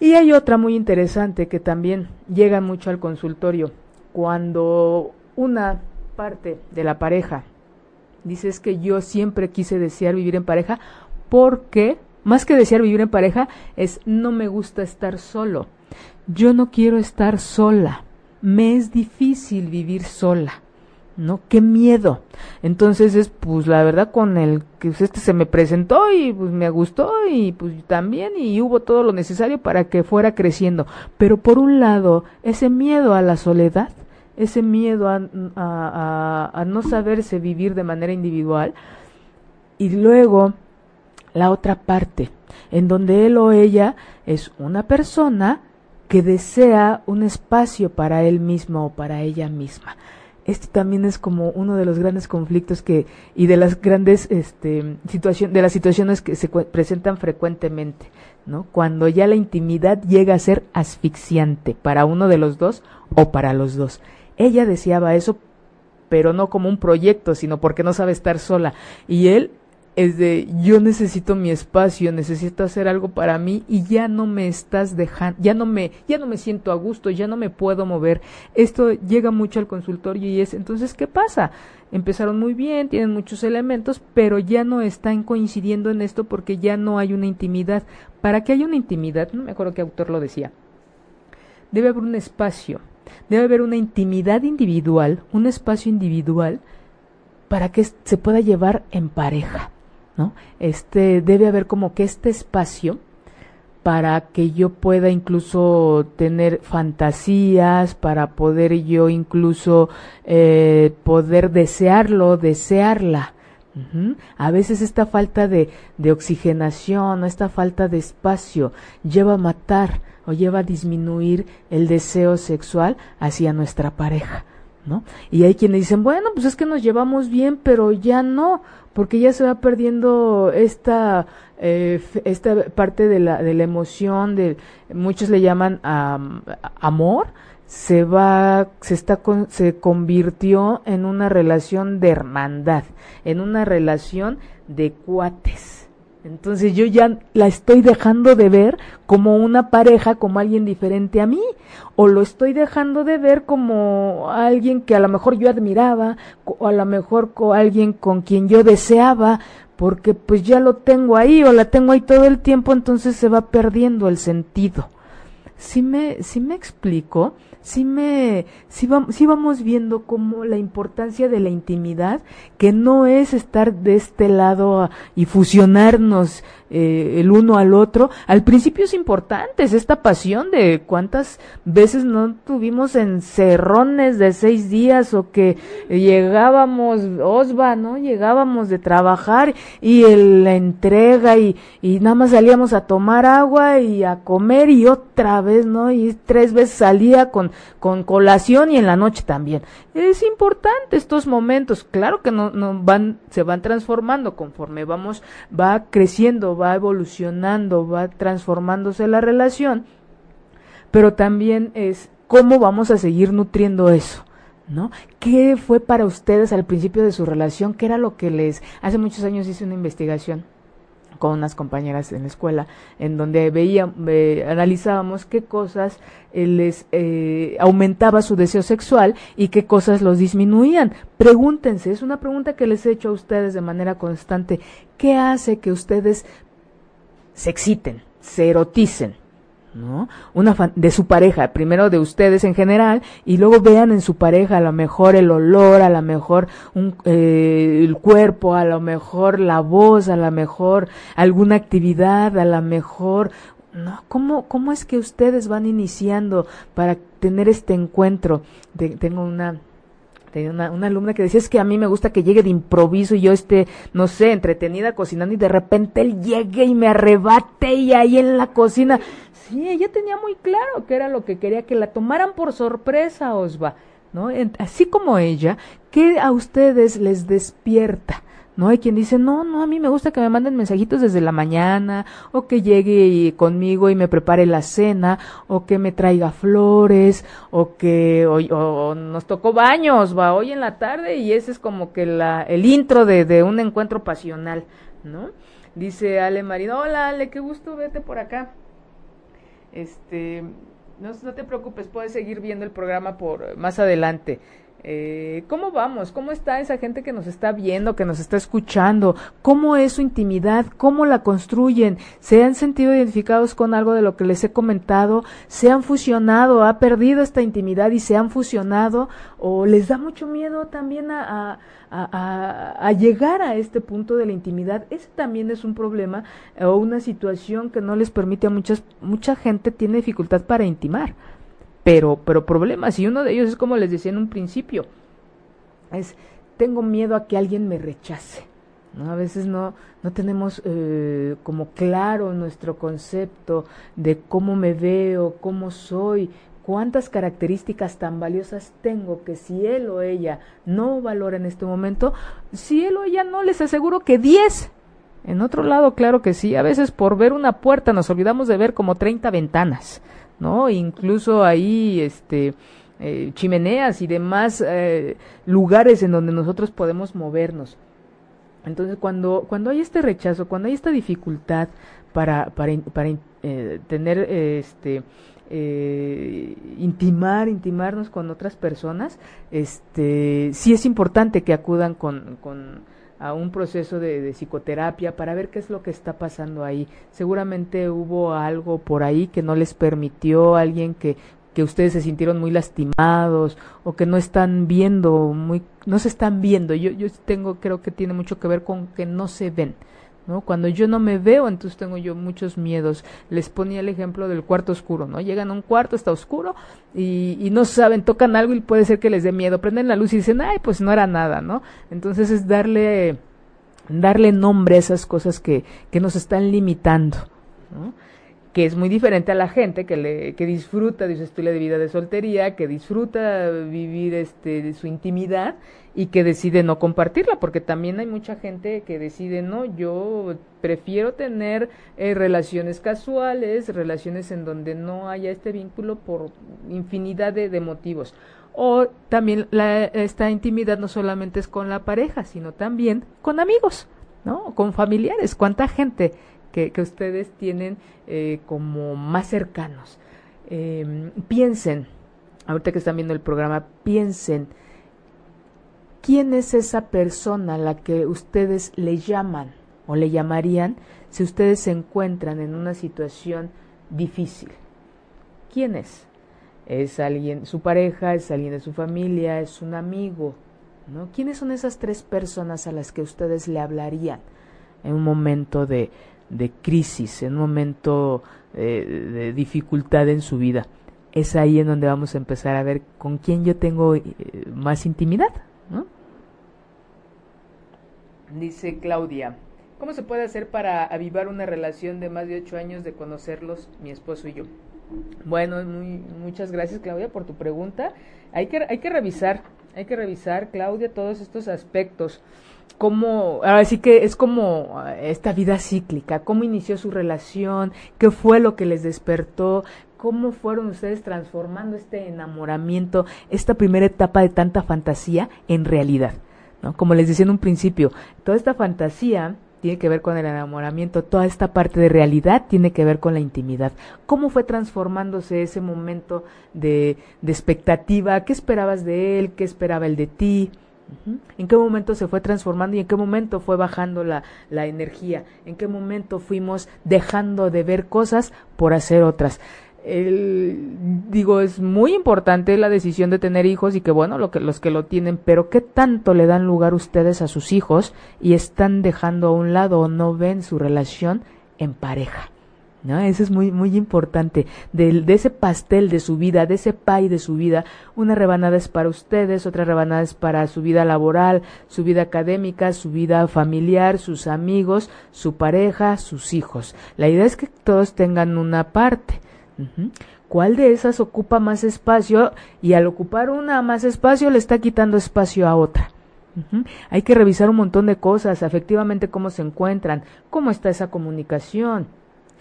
Y hay otra muy interesante que también llega mucho al consultorio. Cuando una parte de la pareja dice es que yo siempre quise desear vivir en pareja porque más que desear vivir en pareja es no me gusta estar solo. yo no quiero estar sola, me es difícil vivir sola. ¿no? Qué miedo. Entonces es, pues la verdad con el que este se me presentó y pues me gustó y pues también y hubo todo lo necesario para que fuera creciendo. Pero por un lado, ese miedo a la soledad, ese miedo a, a, no saberse vivir de manera individual y luego la otra parte, en donde él o ella es una persona que desea un espacio para él mismo o para ella misma este también es como uno de los grandes conflictos que y de las grandes este, situación, de las situaciones que se presentan frecuentemente, ¿no? Cuando ya la intimidad llega a ser asfixiante para uno de los dos o para los dos. Ella deseaba eso, pero no como un proyecto, sino porque no sabe estar sola. Y él es de yo necesito mi espacio, necesito hacer algo para mí y ya no me estás dejando, ya no me, ya no me siento a gusto, ya no me puedo mover. Esto llega mucho al consultorio y es, entonces, ¿qué pasa? Empezaron muy bien, tienen muchos elementos, pero ya no están coincidiendo en esto porque ya no hay una intimidad. Para que haya una intimidad, no me acuerdo qué autor lo decía, debe haber un espacio, debe haber una intimidad individual, un espacio individual para que se pueda llevar en pareja ¿no? Este, debe haber como que este espacio para que yo pueda incluso tener fantasías, para poder yo incluso eh, poder desearlo, desearla. A veces esta falta de, de oxigenación o esta falta de espacio lleva a matar o lleva a disminuir el deseo sexual hacia nuestra pareja. ¿No? Y hay quienes dicen, bueno, pues es que nos llevamos bien, pero ya no, porque ya se va perdiendo esta eh, esta parte de la, de la emoción de muchos le llaman amor se va se está se convirtió en una relación de hermandad en una relación de cuates entonces yo ya la estoy dejando de ver como una pareja, como alguien diferente a mí, o lo estoy dejando de ver como alguien que a lo mejor yo admiraba, o a lo mejor alguien con quien yo deseaba, porque pues ya lo tengo ahí o la tengo ahí todo el tiempo, entonces se va perdiendo el sentido. Si me, si me explico, si me, si, si vamos viendo como la importancia de la intimidad, que no es estar de este lado y fusionarnos eh, el uno al otro. Al principio es importante, es esta pasión de cuántas veces no tuvimos encerrones de seis días o que llegábamos, Osva, ¿no? Llegábamos de trabajar y la entrega y, y nada más salíamos a tomar agua y a comer y otra vez, ¿no? Y tres veces salía con, con colación y en la noche también. Es importante estos momentos, claro que no, no van, se van transformando conforme vamos, va creciendo, va evolucionando, va transformándose la relación, pero también es cómo vamos a seguir nutriendo eso. ¿No? ¿Qué fue para ustedes al principio de su relación? ¿Qué era lo que les... Hace muchos años hice una investigación con unas compañeras en la escuela, en donde veía, analizábamos qué cosas eh, les eh, aumentaba su deseo sexual y qué cosas los disminuían. Pregúntense, es una pregunta que les he hecho a ustedes de manera constante, ¿qué hace que ustedes se exciten, se eroticen, ¿no? Una de su pareja, primero de ustedes en general, y luego vean en su pareja a lo mejor el olor, a lo mejor un, eh, el cuerpo, a lo mejor la voz, a lo mejor alguna actividad, a lo mejor ¿no? ¿Cómo, ¿Cómo es que ustedes van iniciando para tener este encuentro? tengo una Tenía una, alumna que decía, es que a mí me gusta que llegue de improviso y yo esté, no sé, entretenida cocinando y de repente él llegue y me arrebate y ahí en la cocina. Sí, ella tenía muy claro que era lo que quería, que la tomaran por sorpresa, Osva, ¿no? Así como ella, ¿qué a ustedes les despierta? ¿No? Hay quien dice, no, no, a mí me gusta que me manden mensajitos desde la mañana, o que llegue conmigo y me prepare la cena, o que me traiga flores, o que o, nos tocó baños, va hoy en la tarde y ese es como que la, el intro de, de un encuentro pasional, ¿no? Dice Ale Marino, hola Ale, qué gusto verte por acá. Este, no, no te preocupes, puedes seguir viendo el programa por más adelante. Eh, ¿Cómo vamos? ¿Cómo está esa gente que nos está viendo, que nos está escuchando? ¿Cómo es su intimidad? ¿Cómo la construyen? ¿Se han sentido identificados con algo de lo que les he comentado? ¿Se han fusionado? ¿Ha perdido esta intimidad y se han fusionado? ¿O les da mucho miedo también a, a, llegar a este punto de la intimidad? Ese también es un problema o una situación que no les permite a muchas, mucha gente tiene dificultad para intimar pero, pero problemas. Y uno de ellos es como les decía en un principio, es tengo miedo a que alguien me rechace. ¿no? A veces no, no tenemos eh, como claro nuestro concepto de cómo me veo, cómo soy, cuántas características tan valiosas tengo que si él o ella no valora en este momento, si él o ella no, les aseguro que 10. En otro lado, claro que sí, a veces por ver una puerta nos olvidamos de ver como 30 ventanas. ¿No? Incluso ahí, este, eh, chimeneas y demás eh, lugares en donde nosotros podemos movernos. Entonces, cuando, cuando hay este rechazo, cuando hay esta dificultad para, para, para eh, tener, este, intimar, intimarnos con otras personas, este, sí es importante que acudan con, con a un proceso de, psicoterapia para ver qué es lo que está pasando ahí. Seguramente hubo algo por ahí que no les permitió, alguien que, que ustedes se sintieron muy lastimados o que no están viendo, muy, no se están viendo. Yo, yo tengo, creo que tiene mucho que ver con que no se ven. ¿No? Cuando yo no me veo, entonces tengo yo muchos miedos. Les ponía el ejemplo del cuarto oscuro, ¿no? Llegan a un cuarto, está oscuro y, y no saben, tocan algo y puede ser que les dé miedo. Prenden la luz y dicen, ay, pues no era nada, ¿no? Entonces es darle, darle nombre a esas cosas que, que nos están limitando, ¿no? que es muy diferente a la gente que le que disfruta de su estilo de vida de soltería, que disfruta vivir este de su intimidad y que decide no compartirla, porque también hay mucha gente que decide, no, yo prefiero tener eh, relaciones casuales, relaciones en donde no haya este vínculo por infinidad de, motivos. O también la, esta intimidad no solamente es con la pareja, sino también con amigos, ¿no? Con familiares. ¿Cuánta gente que, ustedes tienen eh, como más cercanos. Em, piensen, ahorita que están viendo el programa, piensen, ¿quién es esa persona a la que ustedes le llaman o le llamarían si ustedes se encuentran en una situación difícil? ¿Quién es? ¿Es alguien, su pareja, es alguien de su familia, es un amigo? ¿no? ¿Quiénes son esas tres personas a las que ustedes le hablarían en un momento de, de crisis, en un momento eh, de dificultad en su vida. Es ahí en donde vamos a empezar a ver con quién yo tengo eh, más intimidad. Dice Claudia, ¿cómo se puede hacer para avivar una relación de más de ocho años de conocerlos, mi esposo y yo? Bueno, muy, muchas gracias Claudia por tu pregunta. Hay que, hay que revisar, hay que revisar, Claudia, todos estos aspectos cómo, ahora sí que es como eh, esta vida cíclica, cómo inició su relación, qué fue lo que les despertó, cómo fueron ustedes transformando este enamoramiento, esta primera etapa de tanta fantasía en realidad. Como les decía en un principio, toda esta fantasía tiene que ver con el enamoramiento, toda esta parte de realidad tiene que ver con la intimidad. ¿Cómo fue transformándose ese momento de, de expectativa? ¿Qué esperabas de él? ¿Qué esperaba él de ti? ¿En qué momento se fue transformando y en qué momento fue bajando la, la, energía? ¿En qué momento fuimos dejando de ver cosas por hacer otras? El, digo, es muy importante la decisión de tener hijos y que bueno, lo que, los que lo tienen, pero ¿qué tanto le dan lugar ustedes a sus hijos y están dejando a un lado o no ven su relación en pareja? ¿no? Eso es muy, muy importante. De, de, ese pastel de su vida, de ese pay de su vida, una rebanada es para ustedes, otra rebanada es para su vida laboral, su vida académica, su vida familiar, sus amigos, su pareja, sus hijos. La idea es que todos tengan una parte. ¿Cuál de esas ocupa más espacio? Y al ocupar una más espacio le está quitando espacio a otra. Hay que revisar un montón de cosas, efectivamente cómo se encuentran, cómo está esa comunicación,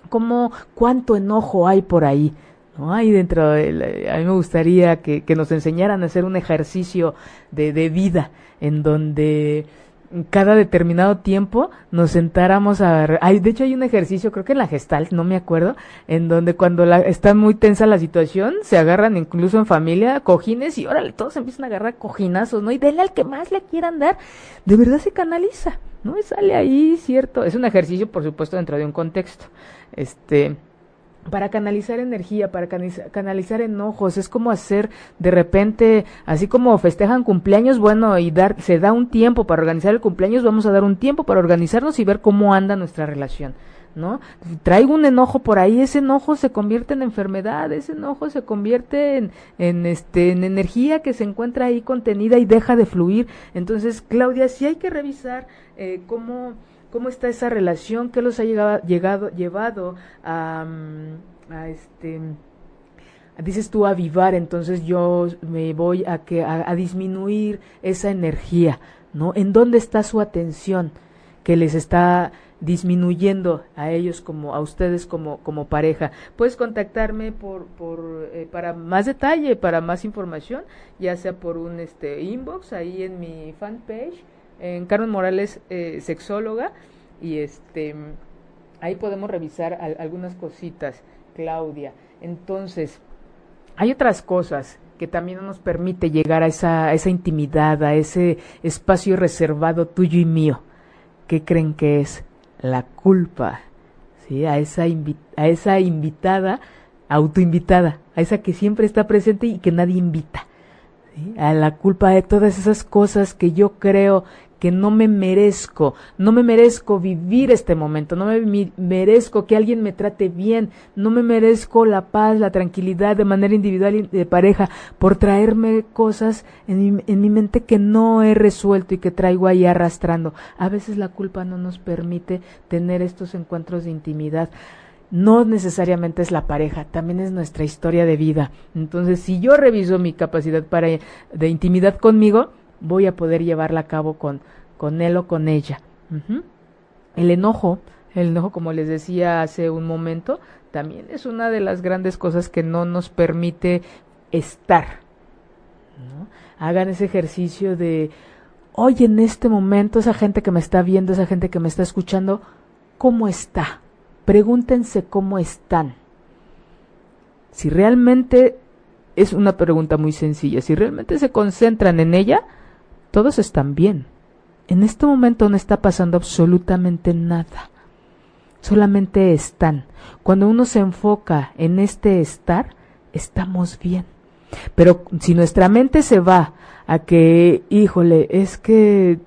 cómo, cuánto enojo hay por ahí. ¿no? Hay dentro, de, a mí me gustaría que, que, nos enseñaran a hacer un ejercicio de, de vida en donde cada determinado tiempo nos sentáramos a hay de hecho hay un ejercicio creo que en la gestal no me acuerdo en donde cuando la, está muy tensa la situación se agarran incluso en familia cojines y órale todos empiezan a agarrar cojinazos no y denle al que más le quieran dar. De verdad se canaliza no y sale ahí cierto. Es un ejercicio por supuesto dentro de un contexto. Este para canalizar energía, para canalizar enojos, es como hacer de repente, así como festejan cumpleaños, bueno, y dar, se da un tiempo para organizar el cumpleaños, vamos a dar un tiempo para organizarnos y ver cómo anda nuestra relación. ¿No? Traigo un enojo por ahí, ese enojo se convierte en enfermedad, ese enojo se convierte en, en, este, en energía que se encuentra ahí contenida y deja de fluir. Entonces, Claudia, sí hay que revisar eh, cómo, cómo está esa relación, qué los ha llegado, llevado a, mm, a este dices tú avivar, entonces yo me voy a que a, disminuir esa energía, ¿no? ¿En dónde está su atención que les está disminuyendo a ellos como a ustedes como como pareja? Puedes contactarme por por eh, para más detalle, para más información, ya sea por un este inbox ahí en mi fanpage en Carmen Morales, eh, sexóloga, y este ahí podemos revisar algunas cositas, Claudia. Entonces, hay otras cosas que también nos permite llegar a esa, esa intimidad, a ese espacio reservado tuyo y mío. ¿Qué creen que es? La culpa, ¿sí? A esa, a esa invitada, autoinvitada, a esa que siempre está presente y que nadie invita. A la culpa de todas esas cosas que yo creo que no me merezco, no me merezco vivir este momento, no me merezco que alguien me trate bien, no me merezco la paz, la tranquilidad de manera individual y de pareja por traerme cosas en mi, en mi mente que no he resuelto y que traigo ahí arrastrando. A veces la culpa no nos permite tener estos encuentros de intimidad no necesariamente es la pareja, también es nuestra historia de vida. Entonces, si yo reviso mi capacidad para de intimidad conmigo, voy a poder llevarla a cabo con, con él o con ella. El enojo, el enojo, como les decía hace un momento, también es una de las grandes cosas que no nos permite estar. Hagan ese ejercicio de, hoy en este momento, esa gente que me está viendo, esa gente que me está escuchando, ¿cómo está? Pregúntense cómo están. Si realmente es una pregunta muy sencilla, si realmente se concentran en ella, todos están bien. En este momento no está pasando absolutamente nada. Solamente están. Cuando uno se enfoca en este estar, estamos bien. Pero si nuestra mente se va a que, híjole, es que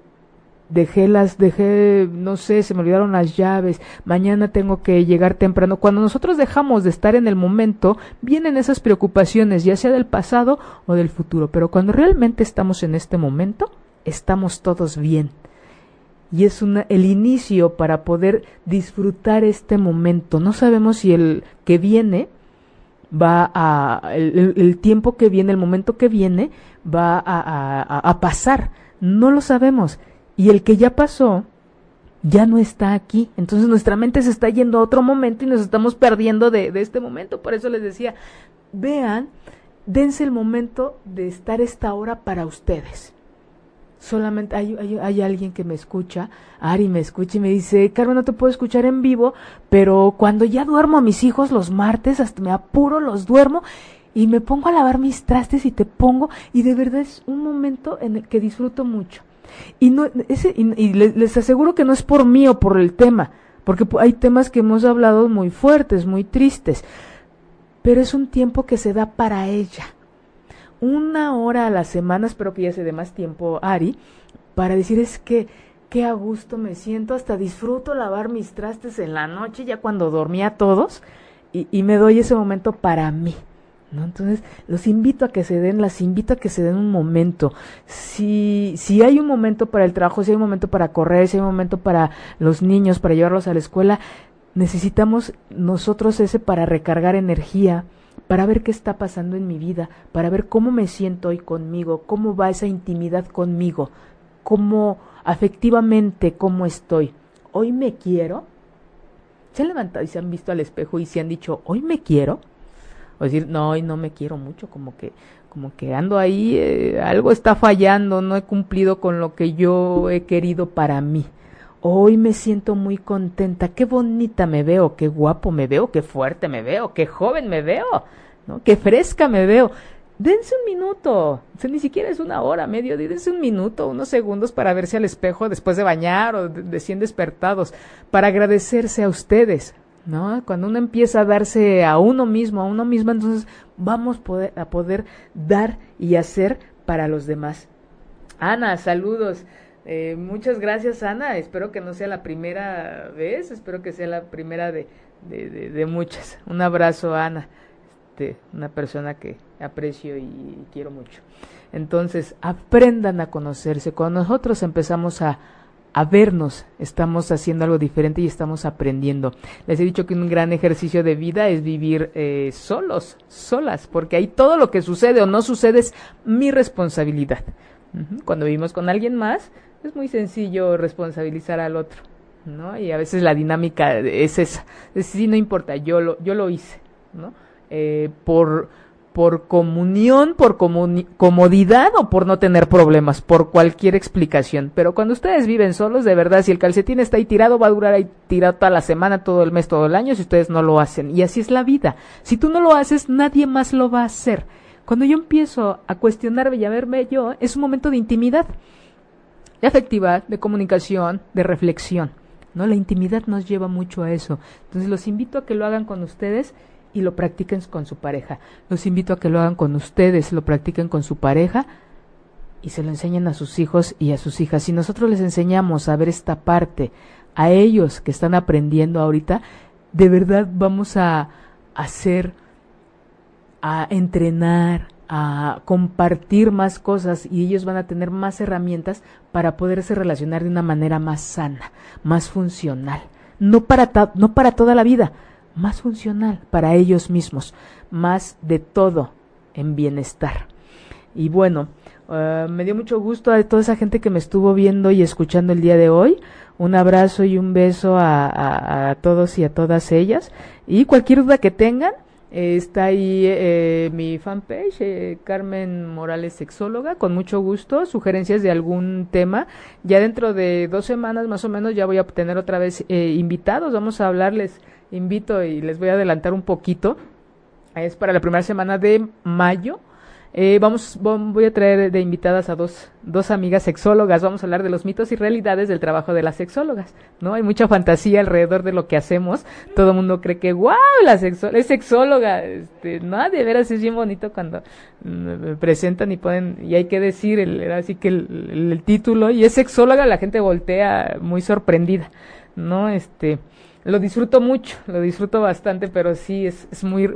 dejé las, dejé, no sé, se me olvidaron las llaves, mañana tengo que llegar temprano. Cuando nosotros dejamos de estar en el momento, vienen esas preocupaciones, ya sea del pasado o del futuro. Pero cuando realmente estamos en este momento, estamos todos bien. Y es una, el inicio para poder disfrutar este momento. No sabemos si el que viene va a, el, tiempo que viene, el momento que viene, va a, a, pasar. No lo sabemos. Y el que ya pasó, ya no está aquí. Entonces nuestra mente se está yendo a otro momento y nos estamos perdiendo de, de este momento. Por eso les decía, vean, dense el momento de estar esta hora para ustedes solamente hay, hay, alguien que me escucha, Ari me escucha y me dice, Carmen, no te puedo escuchar en vivo, pero cuando ya duermo a mis hijos los martes, hasta me apuro, los duermo y me pongo a lavar mis trastes y te pongo, y de verdad es un momento en el que disfruto mucho. Y, no, ese, y, les, les aseguro que no es por mí o por el tema, porque hay temas que hemos hablado muy fuertes, muy tristes, pero es un tiempo que se da para ella una hora a la semana, espero que ya se dé más tiempo, Ari, para decir es que qué a gusto me siento, hasta disfruto lavar mis trastes en la noche, ya cuando dormía todos, y, y me doy ese momento para mí. ¿No? Entonces, los invito a que se den, las invito a que se den un momento. Si, si hay un momento para el trabajo, si hay un momento para correr, si hay un momento para los niños, para llevarlos a la escuela, necesitamos nosotros ese para recargar energía, para ver qué está pasando en mi vida, para ver cómo me siento hoy conmigo, cómo va esa intimidad conmigo, cómo afectivamente, cómo estoy. Hoy me quiero. Se han levantado y se han visto al espejo y se han dicho, hoy me quiero. o decir, no, y no me quiero mucho, como que, como que ando ahí, eh, algo está fallando, no he cumplido con lo que yo he querido para mí. Hoy me siento muy contenta, qué bonita me veo, qué guapo me veo, qué fuerte me veo, qué joven me veo, ¿no? Qué fresca me veo. Dense un minuto, o sea, ni siquiera es una hora, medio día, dense un minuto, unos segundos para verse al espejo después de bañar o de, de despertados, para agradecerse a ustedes, ¿no? Cuando uno empieza a darse a uno mismo, a uno mismo, entonces vamos a poder dar y hacer para los demás. Ana, saludos. Eh, muchas gracias, Ana. Espero que no sea la primera vez, espero que sea la primera de, de, de, muchas. Un abrazo, Ana. Este, una persona que aprecio y quiero mucho. Entonces, aprendan a conocerse. Cuando nosotros empezamos a, a vernos, estamos haciendo algo diferente y estamos aprendiendo. Les he dicho que un gran ejercicio de vida es vivir eh, solos, solas, porque ahí todo lo que sucede o no sucede es mi responsabilidad. Cuando vivimos con alguien más, es muy sencillo responsabilizar al otro, ¿no? Y a veces la dinámica es esa. Es decir, no importa, yo lo, yo lo hice, ¿no? Eh, por, por comunión, por comuni comodidad o por no tener problemas, por cualquier explicación. Pero cuando ustedes viven solos, de verdad, si el calcetín está ahí tirado, va a durar ahí tirado toda la semana, todo el mes, todo el año, si ustedes no lo hacen. Y así es la vida. Si tú no lo haces, nadie más lo va a hacer. Cuando yo empiezo a cuestionarme y a verme yo, es un momento de intimidad, de afectividad, de comunicación, de reflexión. ¿no? La intimidad nos lleva mucho a eso. Entonces los invito a que lo hagan con ustedes y lo practiquen con su pareja. Los invito a que lo hagan con ustedes, lo practiquen con su pareja y se lo enseñen a sus hijos y a sus hijas. Si nosotros les enseñamos a ver esta parte, a ellos que están aprendiendo ahorita, de verdad vamos a hacer, a entrenar, a compartir más cosas y ellos van a tener más herramientas para poderse relacionar de una manera más sana, más funcional. No para, no para toda la vida, más funcional para ellos mismos, más de todo en bienestar. Y bueno, uh, me dio mucho gusto a toda esa gente que me estuvo viendo y escuchando el día de hoy. Un abrazo y un beso a, a, a todos y a todas ellas. Y cualquier duda que tengan, eh, está ahí eh, mi fanpage, eh, Carmen Morales Sexóloga, con mucho gusto, sugerencias de algún tema. Ya dentro de dos semanas más o menos ya voy a tener otra vez invitados, vamos a hablarles, invito y les voy a adelantar un poquito. Es para la primera semana de mayo eh, vamos, voy a traer de invitadas a dos, dos amigas sexólogas. Vamos a hablar de los mitos y realidades del trabajo de las sexólogas. ¿no? Hay mucha fantasía alrededor de lo que hacemos. Todo el mundo cree que, wow, la es sexóloga. Este, no, de veras es bien bonito cuando me presentan y ponen, y hay que decir, el, así que el, el, título, y es sexóloga, la gente voltea muy sorprendida. ¿no? Este, lo disfruto mucho, lo disfruto bastante, pero sí es, es muy,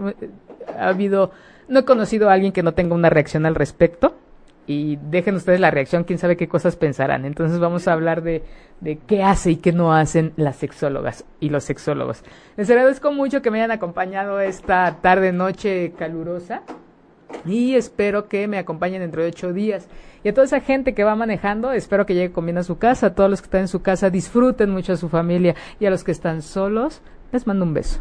ha habido no he conocido a alguien que no tenga una reacción al respecto. Y dejen ustedes la reacción, quién sabe qué cosas pensarán. Entonces vamos a hablar de, de qué hace y qué no hacen las sexólogas y los sexólogos. Les agradezco mucho que me hayan acompañado esta tarde, noche calurosa. Y espero que me acompañen dentro de ocho días. Y a toda esa gente que va manejando, espero que llegue con bien a su casa. A todos los que están en su casa, disfruten mucho a su familia. Y a los que están solos, les mando un beso.